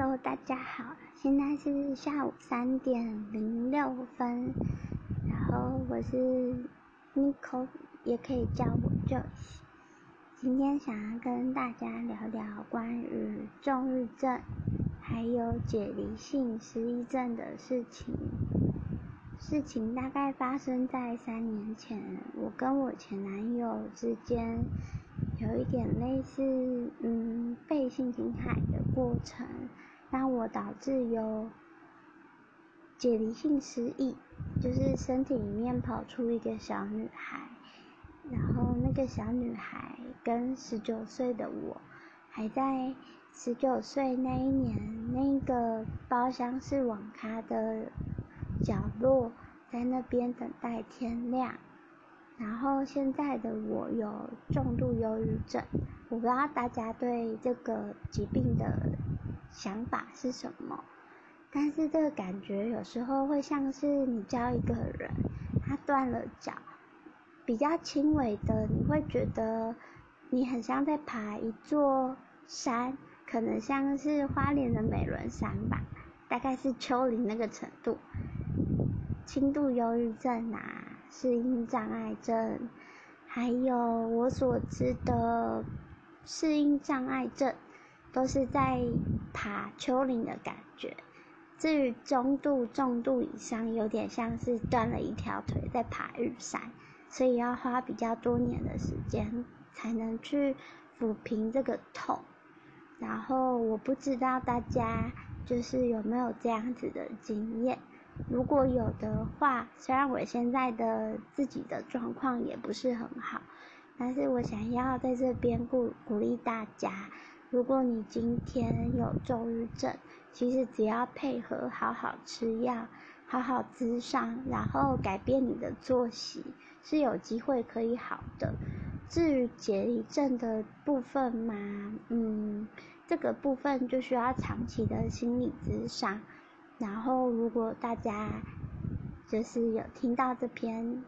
Hello，大家好，现在是下午三点零六分，然后我是 Nico，也可以叫我 Joyce。今天想要跟大家聊聊关于重日症还有解离性失忆症的事情。事情大概发生在三年前，我跟我前男友之间。有一点类似，嗯，被性侵害的过程，让我导致有解离性失忆，就是身体里面跑出一个小女孩，然后那个小女孩跟十九岁的我，还在十九岁那一年，那个包厢式网咖的角落，在那边等待天亮。然后现在的我有重度忧郁症，我不知道大家对这个疾病的想法是什么，但是这个感觉有时候会像是你教一个人，他断了脚，比较轻微的，你会觉得你很像在爬一座山，可能像是花莲的美仑山吧，大概是丘陵那个程度，轻度忧郁症啊。适应障碍症，还有我所知的适应障碍症，都是在爬丘陵的感觉。至于中度、重度以上，有点像是断了一条腿在爬玉山，所以要花比较多年的时间才能去抚平这个痛。然后我不知道大家就是有没有这样子的经验。如果有的话，虽然我现在的自己的状况也不是很好，但是我想要在这边鼓鼓励大家，如果你今天有重郁症，其实只要配合好好吃药，好好滋伤，然后改变你的作息，是有机会可以好的。至于解离症的部分嘛，嗯，这个部分就需要长期的心理咨商。然后，如果大家就是有听到这篇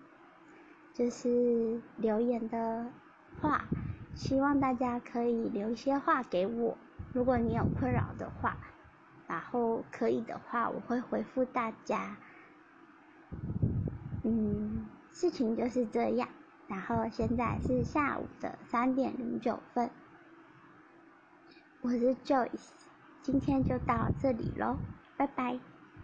就是留言的话，希望大家可以留一些话给我。如果你有困扰的话，然后可以的话，我会回复大家。嗯，事情就是这样。然后现在是下午的三点零九分，我是 Joyce，今天就到这里喽。拜拜。